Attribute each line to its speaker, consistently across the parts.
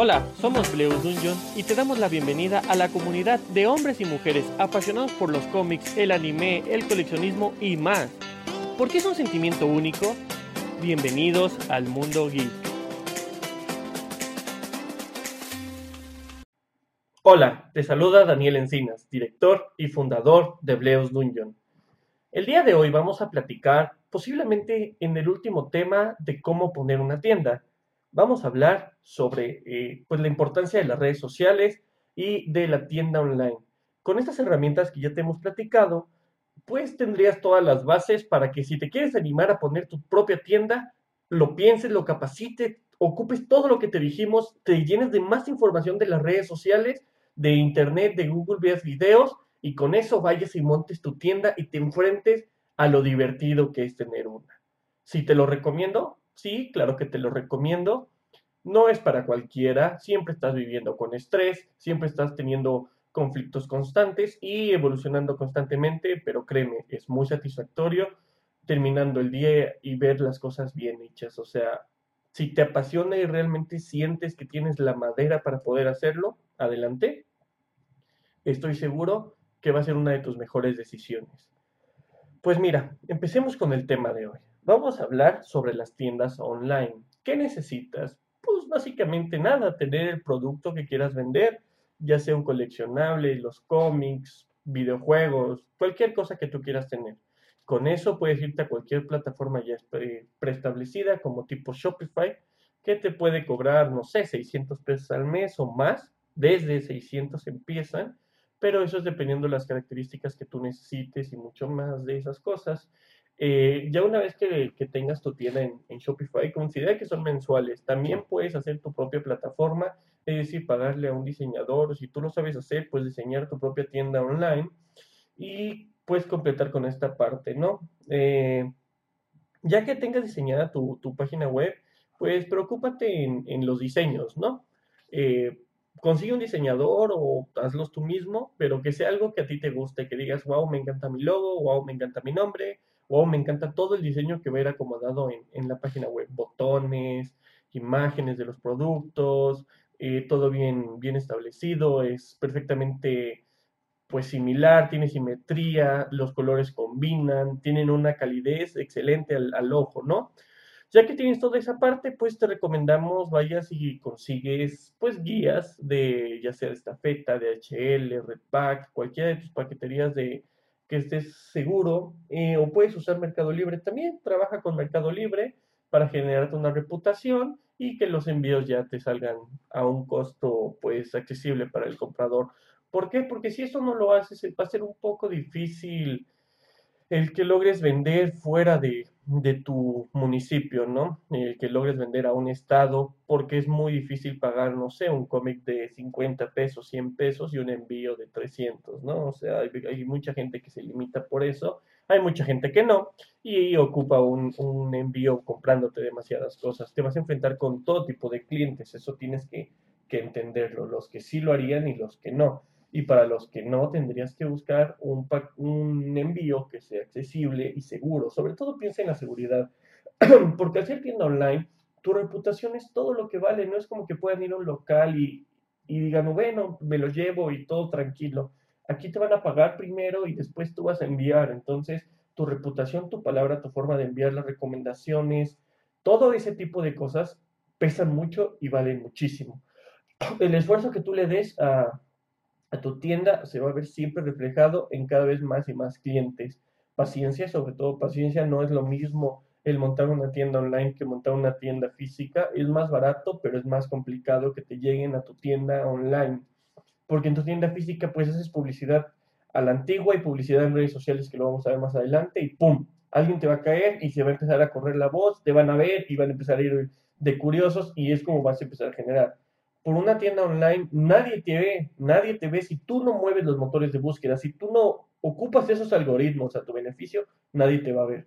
Speaker 1: Hola, somos Bleus Dungeon y te damos la bienvenida a la comunidad de hombres y mujeres apasionados por los cómics, el anime, el coleccionismo y más. ¿Por qué es un sentimiento único? Bienvenidos al mundo geek. Hola, te saluda Daniel Encinas, director y fundador de Bleus Dungeon. El día de hoy vamos a platicar posiblemente en el último tema de cómo poner una tienda vamos a hablar sobre eh, pues la importancia de las redes sociales y de la tienda online. Con estas herramientas que ya te hemos platicado, pues tendrías todas las bases para que si te quieres animar a poner tu propia tienda, lo pienses, lo capacites, ocupes todo lo que te dijimos, te llenes de más información de las redes sociales, de internet, de Google, veas videos y con eso vayas y montes tu tienda y te enfrentes a lo divertido que es tener una. Si te lo recomiendo, Sí, claro que te lo recomiendo. No es para cualquiera, siempre estás viviendo con estrés, siempre estás teniendo conflictos constantes y evolucionando constantemente, pero créeme, es muy satisfactorio terminando el día y ver las cosas bien hechas. O sea, si te apasiona y realmente sientes que tienes la madera para poder hacerlo, adelante. Estoy seguro que va a ser una de tus mejores decisiones. Pues mira, empecemos con el tema de hoy. Vamos a hablar sobre las tiendas online. ¿Qué necesitas? Pues básicamente nada, tener el producto que quieras vender, ya sea un coleccionable, los cómics, videojuegos, cualquier cosa que tú quieras tener. Con eso puedes irte a cualquier plataforma ya preestablecida como tipo Shopify, que te puede cobrar, no sé, 600 pesos al mes o más. Desde 600 empiezan, pero eso es dependiendo de las características que tú necesites y mucho más de esas cosas. Eh, ya una vez que, tengas tu tienda en, Shopify, considera que son mensuales. También puedes hacer tu propia plataforma, es decir, pagarle a un diseñador. Si tú lo sabes hacer, puedes diseñar tu propia tienda online y puedes completar con esta parte, ¿no? Eh, ya que tengas diseñada tu, página web, pues preocúpate en, los diseños, ¿no? Eh, consigue un diseñador o hazlos tú mismo, pero que sea algo que a ti te guste, que digas, wow, me encanta mi logo, wow, me encanta mi nombre, wow, me encanta todo el diseño que va a ir acomodado en, la página web, botones, imágenes de los productos, eh, todo bien, bien establecido, es perfectamente pues similar, tiene simetría, los colores combinan, tienen una calidez excelente al, al ojo, ¿no? Ya que tienes toda esa parte, pues te recomendamos vayas y consigues pues guías de ya sea de estafeta, de HL, Redpack, cualquiera de tus paqueterías de, que estés seguro eh, o puedes usar Mercado Libre también. Trabaja con Mercado Libre para generarte una reputación y que los envíos ya te salgan a un costo pues accesible para el comprador. ¿Por qué? Porque si eso no lo haces va a ser un poco difícil el que logres vender fuera de, de tu municipio, ¿no? El que logres vender a un estado, porque es muy difícil pagar, no sé, un cómic de 50 pesos, 100 pesos y un envío de 300, ¿no? O sea, hay, mucha gente que se limita por eso, hay mucha gente que no, y ocupa un, un, envío comprándote demasiadas cosas. Te vas a enfrentar con todo tipo de clientes, eso tienes que, que entenderlo, los que sí lo harían y los que no y para los que no tendrías que buscar un, envío que sea accesible y seguro. Sobre todo piensa en la seguridad, porque al ser tienda online, tu reputación es todo lo que vale, no es como que puedan ir a un local y digan, bueno, me lo llevo y todo tranquilo. Aquí te van a pagar primero y después tú vas a enviar. Entonces, tu reputación, tu palabra, tu forma de enviar las recomendaciones, todo ese tipo de cosas pesan mucho y valen muchísimo. El esfuerzo que tú le des a, a tu tienda se va a ver siempre reflejado en cada vez más y más clientes. Paciencia, sobre todo paciencia, no es lo mismo el montar una tienda online que montar una tienda física. Es más barato, pero es más complicado que te lleguen a tu tienda online. Porque en tu tienda física pues haces publicidad a la antigua y publicidad en redes sociales que lo vamos a ver más adelante y ¡pum! Alguien te va a caer y se va a empezar a correr la voz, te van a ver y van a empezar a ir de curiosos y es como vas a empezar a generar por una tienda online, nadie te ve, nadie te ve si tú no mueves los motores de búsqueda, si tú no ocupas esos algoritmos a tu beneficio, nadie te va a ver.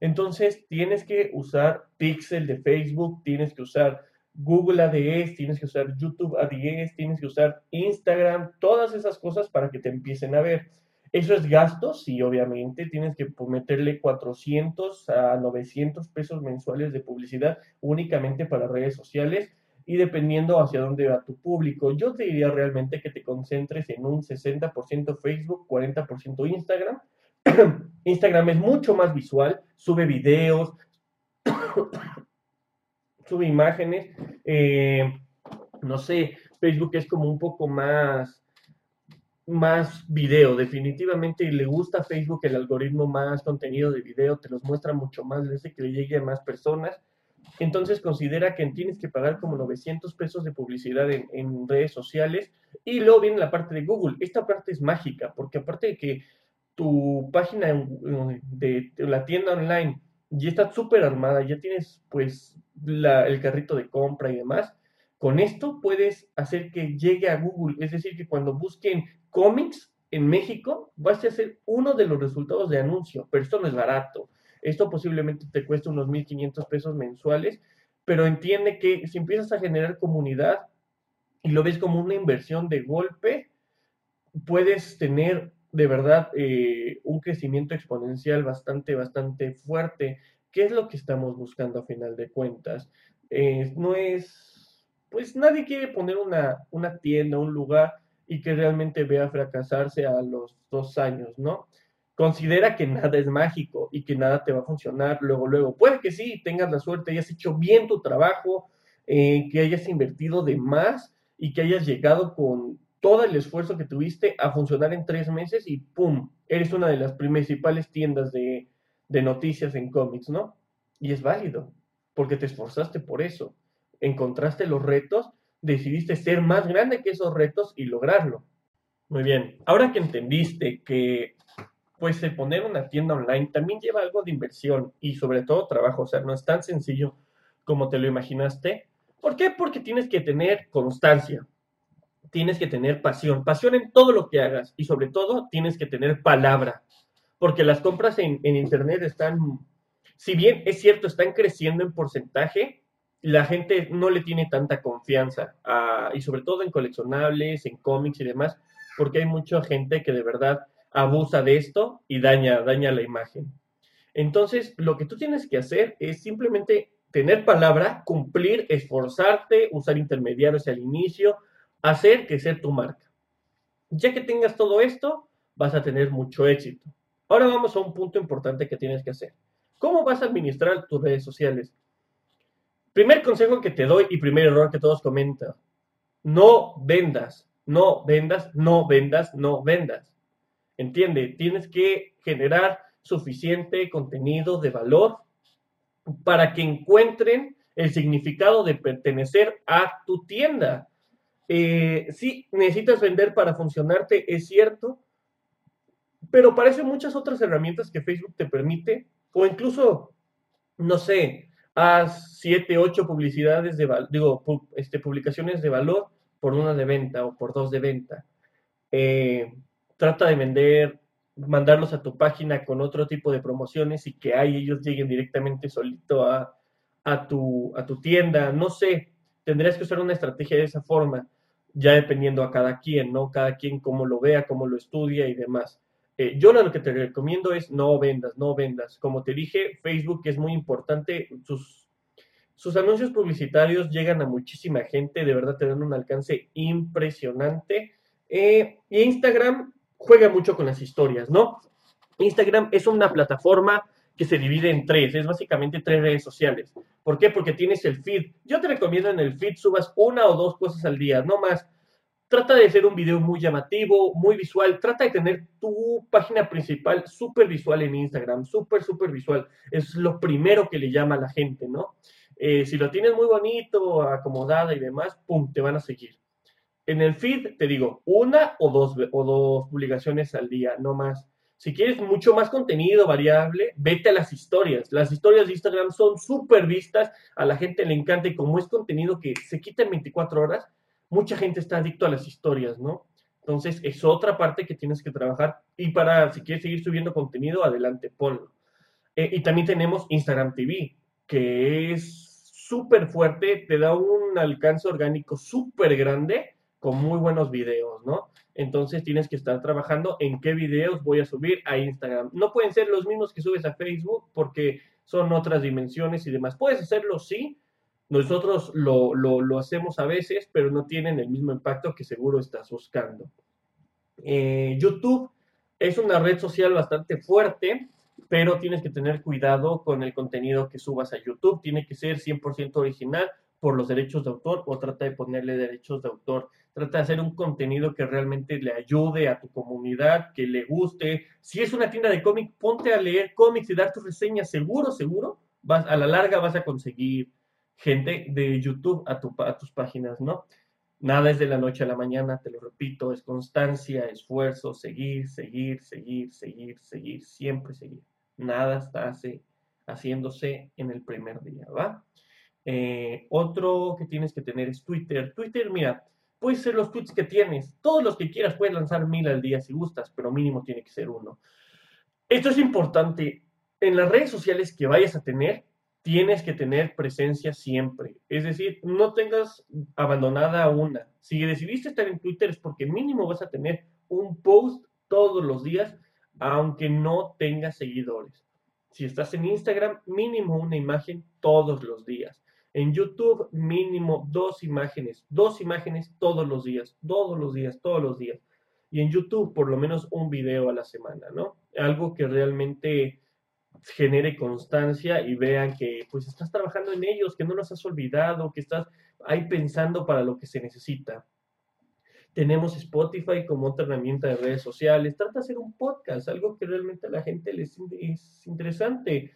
Speaker 1: Entonces, tienes que usar Pixel de Facebook, tienes que usar Google ADS, tienes que usar YouTube ADS, tienes que usar Instagram, todas esas cosas para que te empiecen a ver. Eso es gasto, sí, obviamente, tienes que meterle 400 a 900 pesos mensuales de publicidad únicamente para redes sociales y dependiendo hacia dónde va tu público. Yo te diría realmente que te concentres en un 60% Facebook, 40% Instagram. Instagram es mucho más visual, sube videos, sube imágenes. Eh, no sé, Facebook es como un poco más más video, definitivamente le gusta a Facebook el algoritmo más contenido de video, te los muestra mucho más, hace que le llegue a más personas. Entonces considera que tienes que pagar como 900 pesos de publicidad en, redes sociales y luego viene la parte de Google. Esta parte es mágica porque aparte de que tu página de, la tienda online ya está súper armada, ya tienes pues el carrito de compra y demás, con esto puedes hacer que llegue a Google, es decir, que cuando busquen cómics en México, vas a ser uno de los resultados de anuncio, pero esto no es barato. Esto posiblemente te cuesta unos 1.500 pesos mensuales, pero entiende que si empiezas a generar comunidad y lo ves como una inversión de golpe, puedes tener de verdad eh, un crecimiento exponencial bastante, bastante fuerte. ¿Qué es lo que estamos buscando a final de cuentas? Eh, no es, pues nadie quiere poner una, una tienda, un lugar y que realmente vea fracasarse a los dos años, ¿no? Considera que nada es mágico y que nada te va a funcionar luego, luego. Puede que sí, tengas la suerte, hayas hecho bien tu trabajo, eh, que hayas invertido de más y que hayas llegado con todo el esfuerzo que tuviste a funcionar en tres meses y ¡pum! Eres una de las principales tiendas de, de noticias en cómics, ¿no? Y es válido, porque te esforzaste por eso. Encontraste los retos decidiste ser más grande que esos retos y lograrlo. Muy bien, ahora que entendiste que pues el poner una tienda online también lleva algo de inversión y sobre todo trabajo, o sea, no es tan sencillo como te lo imaginaste. ¿Por qué? Porque tienes que tener constancia, tienes que tener pasión, pasión en todo lo que hagas y sobre todo tienes que tener palabra, porque las compras en, en Internet están, si bien es cierto, están creciendo en porcentaje, la gente no le tiene tanta confianza, y sobre todo en coleccionables, en cómics y demás, porque hay mucha gente que de verdad abusa de esto y daña, daña la imagen. Entonces, lo que tú tienes que hacer es simplemente tener palabra, cumplir, esforzarte, usar intermediarios al inicio, hacer sea tu marca. Ya que tengas todo esto, vas a tener mucho éxito. Ahora vamos a un punto importante que tienes que hacer. ¿Cómo vas a administrar tus redes sociales? Primer consejo que te doy y primer error que todos comentan. No vendas, no vendas, no vendas, no vendas. Entiende, tienes que generar suficiente contenido de valor para que encuentren el significado de pertenecer a tu tienda. Eh, sí, necesitas vender para funcionarte, es cierto, pero parece muchas otras herramientas que Facebook te permite, o incluso, no sé, haz 7, 8 publicidades de digo, este, publicaciones de valor por una de venta o por dos de venta. Eh, trata de vender, mandarlos a tu página con otro tipo de promociones y que ahí ellos lleguen directamente solito a, a, tu, a tu tienda. No sé, tendrías que usar una estrategia de esa forma, ya dependiendo a cada quien, ¿no? Cada quien cómo lo vea, cómo lo estudia y demás. Eh, yo lo que te recomiendo es no vendas, no vendas. Como te dije, Facebook es muy importante. Sus, sus anuncios publicitarios llegan a muchísima gente, de verdad te dan un alcance impresionante. Eh, y Instagram juega mucho con las historias, ¿no? Instagram es una plataforma que se divide en tres, es básicamente tres redes sociales. ¿Por qué? Porque tienes el feed. Yo te recomiendo en el feed subas una o dos cosas al día, no más Trata de hacer un video muy llamativo, muy visual. Trata de tener tu página principal súper visual en Instagram, súper, súper visual. Es lo primero que le llama a la gente, ¿no? Eh, si lo tienes muy bonito, acomodada y demás, ¡pum!, te van a seguir. En el feed, te digo, una o dos, o dos publicaciones al día, no más. Si quieres mucho más contenido variable, vete a las historias. Las historias de Instagram son súper vistas, a la gente le encanta y como es contenido que se quita en 24 horas, mucha gente está adicto a las historias, ¿no? Entonces, es otra parte que tienes que trabajar. Y para, si quieres seguir subiendo contenido, adelante, ponlo. Eh, y también tenemos Instagram TV, que es súper fuerte, te da un alcance orgánico súper grande con muy buenos videos, ¿no? Entonces tienes que estar trabajando en qué videos voy a subir a Instagram. No pueden ser los mismos que subes a Facebook porque son otras dimensiones y demás. Puedes hacerlo, sí, Nosotros lo, lo, hacemos a veces, pero no tienen el mismo impacto que seguro estás buscando. Eh, YouTube es una red social bastante fuerte, pero tienes que tener cuidado con el contenido que subas a YouTube. Tiene que ser 100% original por los derechos de autor o trata de ponerle derechos de autor. Trata de hacer un contenido que realmente le ayude a tu comunidad, que le guste. Si es una tienda de cómic, ponte a leer cómics y dar tus reseñas. Seguro, seguro, vas, a la larga vas a conseguir gente de YouTube a, tu, a tus páginas, ¿no? Nada es de la noche a la mañana, te lo repito, es constancia, esfuerzo, seguir, seguir, seguir, seguir, seguir, siempre seguir. Nada está haciéndose en el primer día, ¿va? Eh, otro que tienes que tener es Twitter. Twitter, mira, puede ser los tweets que tienes. Todos los que quieras puedes lanzar mil al día si gustas, pero mínimo tiene que ser uno. Esto es importante. En las redes sociales que vayas a tener, tienes que tener presencia siempre. Es decir, no tengas abandonada una. Si decidiste estar en Twitter es porque mínimo vas a tener un post todos los días, aunque no tengas seguidores. Si estás en Instagram, mínimo una imagen todos los días. En YouTube, mínimo dos imágenes, dos imágenes todos los días, todos los días, todos los días. Y en YouTube, por lo menos un video a la semana, ¿no? Algo que realmente genere constancia y vean que pues estás trabajando en ellos, que no los has olvidado, que estás ahí pensando para lo que se necesita. Tenemos Spotify como otra herramienta de redes sociales. Trata de hacer un podcast, algo que realmente a la gente les es interesante.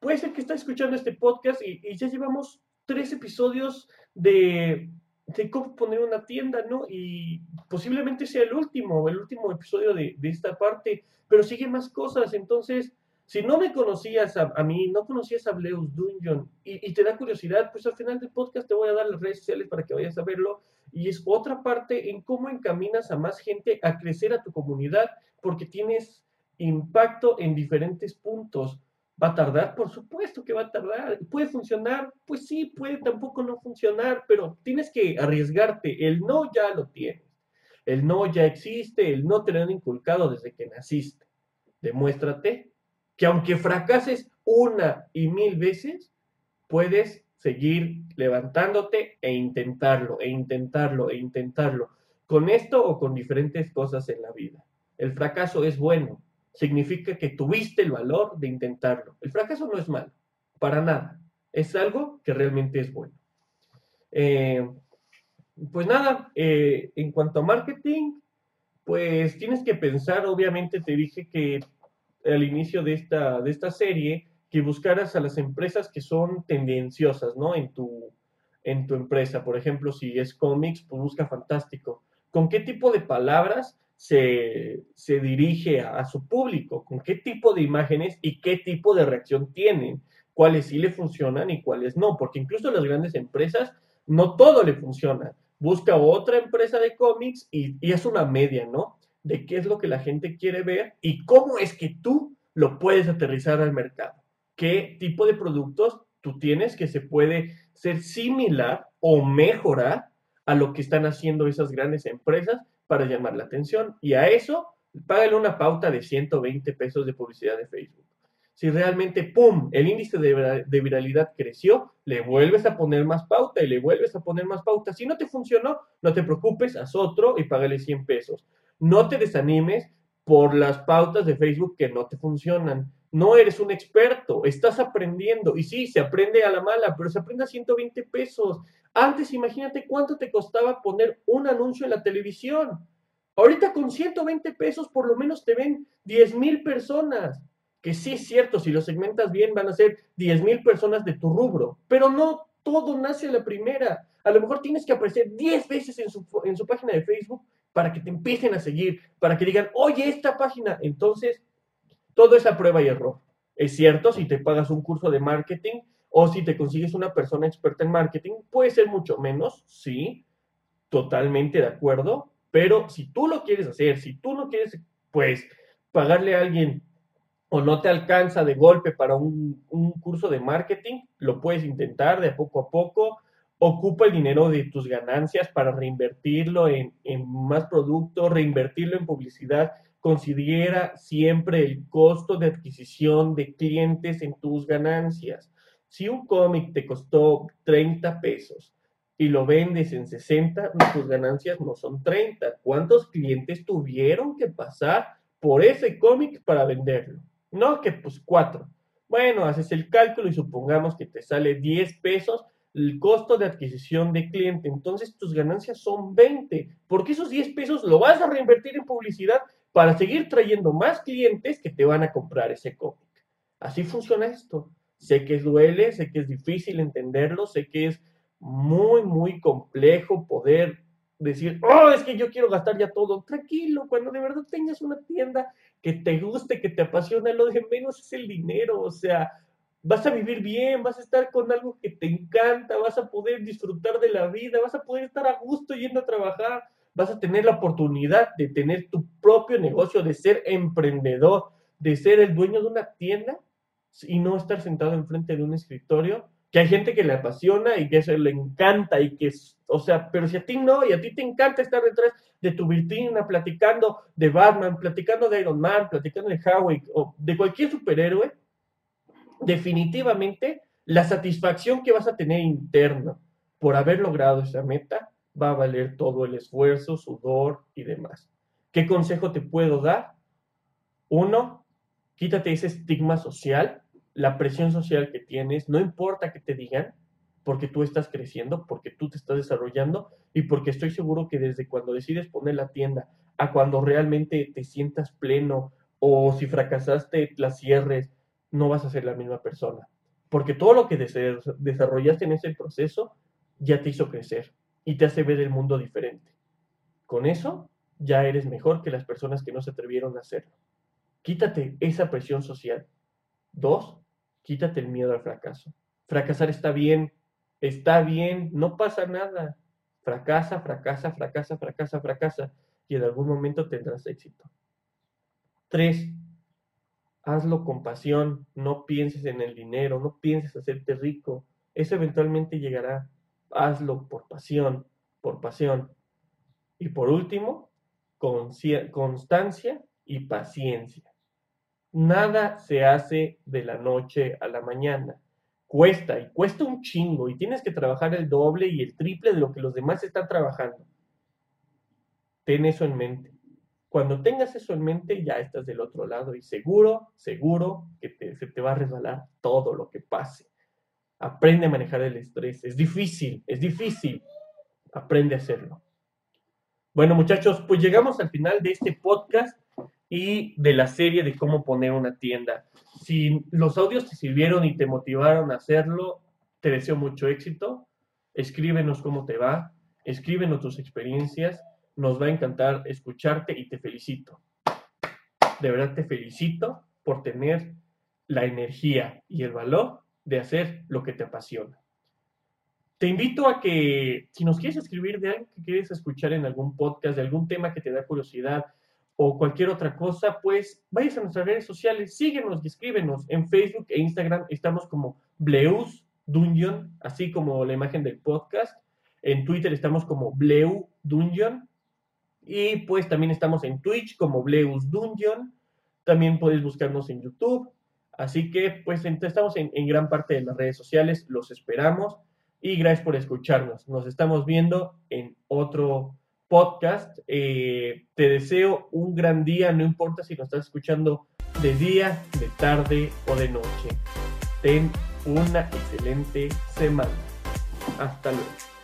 Speaker 1: Puede ser que estés escuchando este podcast y ya llevamos tres episodios de, de, cómo poner una tienda, ¿no? Y posiblemente sea el último, el último episodio de, de esta parte, pero siguen más cosas. Entonces, si no me conocías a, mí, no conocías a Bleus Dungeon y, y, te da curiosidad, pues al final del podcast te voy a dar las redes sociales para que vayas a verlo. Y es otra parte en cómo encaminas a más gente a crecer a tu comunidad, porque tienes impacto en diferentes puntos. ¿Va a tardar? Por supuesto que va a tardar. ¿Puede funcionar? Pues sí, puede tampoco no funcionar, pero tienes que arriesgarte. El no ya lo tienes. El no ya existe, el no te lo han inculcado desde que naciste. Demuéstrate que aunque fracases una y mil veces, puedes seguir levantándote e intentarlo, e intentarlo, e intentarlo. Con esto o con diferentes cosas en la vida. El fracaso es bueno, significa que tuviste el valor de intentarlo. El fracaso no es malo, para nada. Es algo que realmente es bueno. Eh, pues nada, eh, en cuanto a marketing, pues tienes que pensar, obviamente te dije que al inicio de esta, de esta serie, que buscaras a las empresas que son tendenciosas, ¿no? En tu, en tu empresa. Por ejemplo, si es cómics, pues busca fantástico. ¿Con qué tipo de palabras se, dirige a, su público, con qué tipo de imágenes y qué tipo de reacción tienen, cuáles sí le funcionan y cuáles no, porque incluso las grandes empresas no todo le funciona. Busca otra empresa de cómics y, y es una media, ¿no? De qué es lo que la gente quiere ver y cómo es que tú lo puedes aterrizar al mercado. ¿Qué tipo de productos tú tienes que se puede ser similar o mejorar a lo que están haciendo esas grandes empresas para llamar la atención. Y a eso, págale una pauta de 120 pesos de publicidad de Facebook. Si realmente, ¡pum!, el índice de, viralidad creció, le vuelves a poner más pauta y le vuelves a poner más pauta. Si no te funcionó, no te preocupes, haz otro y págale 100 pesos. No te desanimes por las pautas de Facebook que no te funcionan. No eres un experto, estás aprendiendo. Y sí, se aprende a la mala, pero se aprende a 120 pesos. Antes, imagínate cuánto te costaba poner un anuncio en la televisión. Ahorita con 120 pesos por lo menos te ven 10 mil personas. Que sí es cierto, si lo segmentas bien van a ser 10 mil personas de tu rubro, pero no todo nace a la primera. A lo mejor tienes que aparecer 10 veces en su, en su página de Facebook para que te empiecen a seguir, para que digan, oye, esta página. Entonces, todo es a prueba y error. Es cierto, si te pagas un curso de marketing, o si te consigues una persona experta en marketing, puede ser mucho menos, sí, totalmente de acuerdo, pero si tú lo quieres hacer, si tú no quieres, pues, pagarle a alguien o no te alcanza de golpe para un, curso de marketing, lo puedes intentar de poco a poco. Ocupa el dinero de tus ganancias para reinvertirlo en, en más productos, reinvertirlo en publicidad. Considera siempre el costo de adquisición de clientes en tus ganancias Si un cómic te costó 30 pesos y lo vendes en 60, tus ganancias no son 30. ¿Cuántos clientes tuvieron que pasar por ese cómic para venderlo? No, que pues cuatro. Bueno, haces el cálculo y supongamos que te sale 10 pesos el costo de adquisición de cliente. Entonces tus ganancias son 20, porque esos 10 pesos lo vas a reinvertir en publicidad para seguir trayendo más clientes que te van a comprar ese cómic. Así funciona esto. Sé que duele, sé que es difícil entenderlo, sé que es muy, muy complejo poder decir, oh, es que yo quiero gastar ya todo. Tranquilo, cuando de verdad tengas una tienda que te guste, que te apasione, lo de menos es el dinero. O sea, vas a vivir bien, vas a estar con algo que te encanta, vas a poder disfrutar de la vida, vas a poder estar a gusto yendo a trabajar, vas a tener la oportunidad de tener tu propio negocio, de ser emprendedor, de ser el dueño de una tienda y no estar sentado enfrente de un escritorio, que hay gente que le apasiona y que eso le encanta y que, o sea, pero si a ti no, y a ti te encanta estar detrás de tu vitrina platicando de Batman, platicando de Iron Man, platicando de Howie o de cualquier superhéroe, definitivamente la satisfacción que vas a tener interna por haber logrado esa meta va a valer todo el esfuerzo, sudor y demás. ¿Qué consejo te puedo dar? Uno, quítate ese estigma social, la presión social que tienes, no importa que te digan, porque tú estás creciendo, porque tú te estás desarrollando y porque estoy seguro que desde cuando decides poner la tienda a cuando realmente te sientas pleno o si fracasaste la cierres, no vas a ser la misma persona. Porque todo lo que desarrollaste en ese proceso ya te hizo crecer y te hace ver el mundo diferente. Con eso ya eres mejor que las personas que no se atrevieron a hacerlo. Quítate esa presión social. Dos, quítate el miedo al fracaso. Fracasar está bien, está bien, no pasa nada. Fracasa, fracasa, fracasa, fracasa, fracasa y en algún momento tendrás éxito. Tres, hazlo con pasión, no pienses en el dinero, no pienses hacerte rico, eso eventualmente llegará. Hazlo por pasión, por pasión. Y por último, constancia y paciencia. Nada se hace de la noche a la mañana. Cuesta y cuesta un chingo y tienes que trabajar el doble y el triple de lo que los demás están trabajando. Ten eso en mente. Cuando tengas eso en mente, ya estás del otro lado y seguro, seguro que se te va a resbalar todo lo que pase. Aprende a manejar el estrés. Es difícil, es difícil. Aprende a hacerlo. Bueno, muchachos, pues llegamos al final de este podcast y de la serie de cómo poner una tienda. Si los audios te sirvieron y te motivaron a hacerlo, te deseo mucho éxito. Escríbenos cómo te va, escríbenos tus experiencias nos va a encantar escucharte y te felicito. De verdad te felicito por tener la energía y el valor de hacer lo que te apasiona. Te invito a que, si nos quieres escribir de algo que quieres escuchar en algún podcast, de algún tema que te da curiosidad o cualquier otra cosa, pues vayas a nuestras redes sociales, síguenos y escríbenos. En Facebook e Instagram estamos como Bleus Dungeon, así como la imagen del podcast. En Twitter estamos como Bleu Dungeon. Y pues también estamos en Twitch como Bleus Dungeon. También puedes buscarnos en YouTube. Así que pues estamos en, gran parte de las redes sociales. Los esperamos. Y gracias por escucharnos. Nos estamos viendo en otro podcast. Eh, te deseo un gran día, no importa si nos estás escuchando de día, de tarde o de noche. Ten una excelente semana. Hasta luego.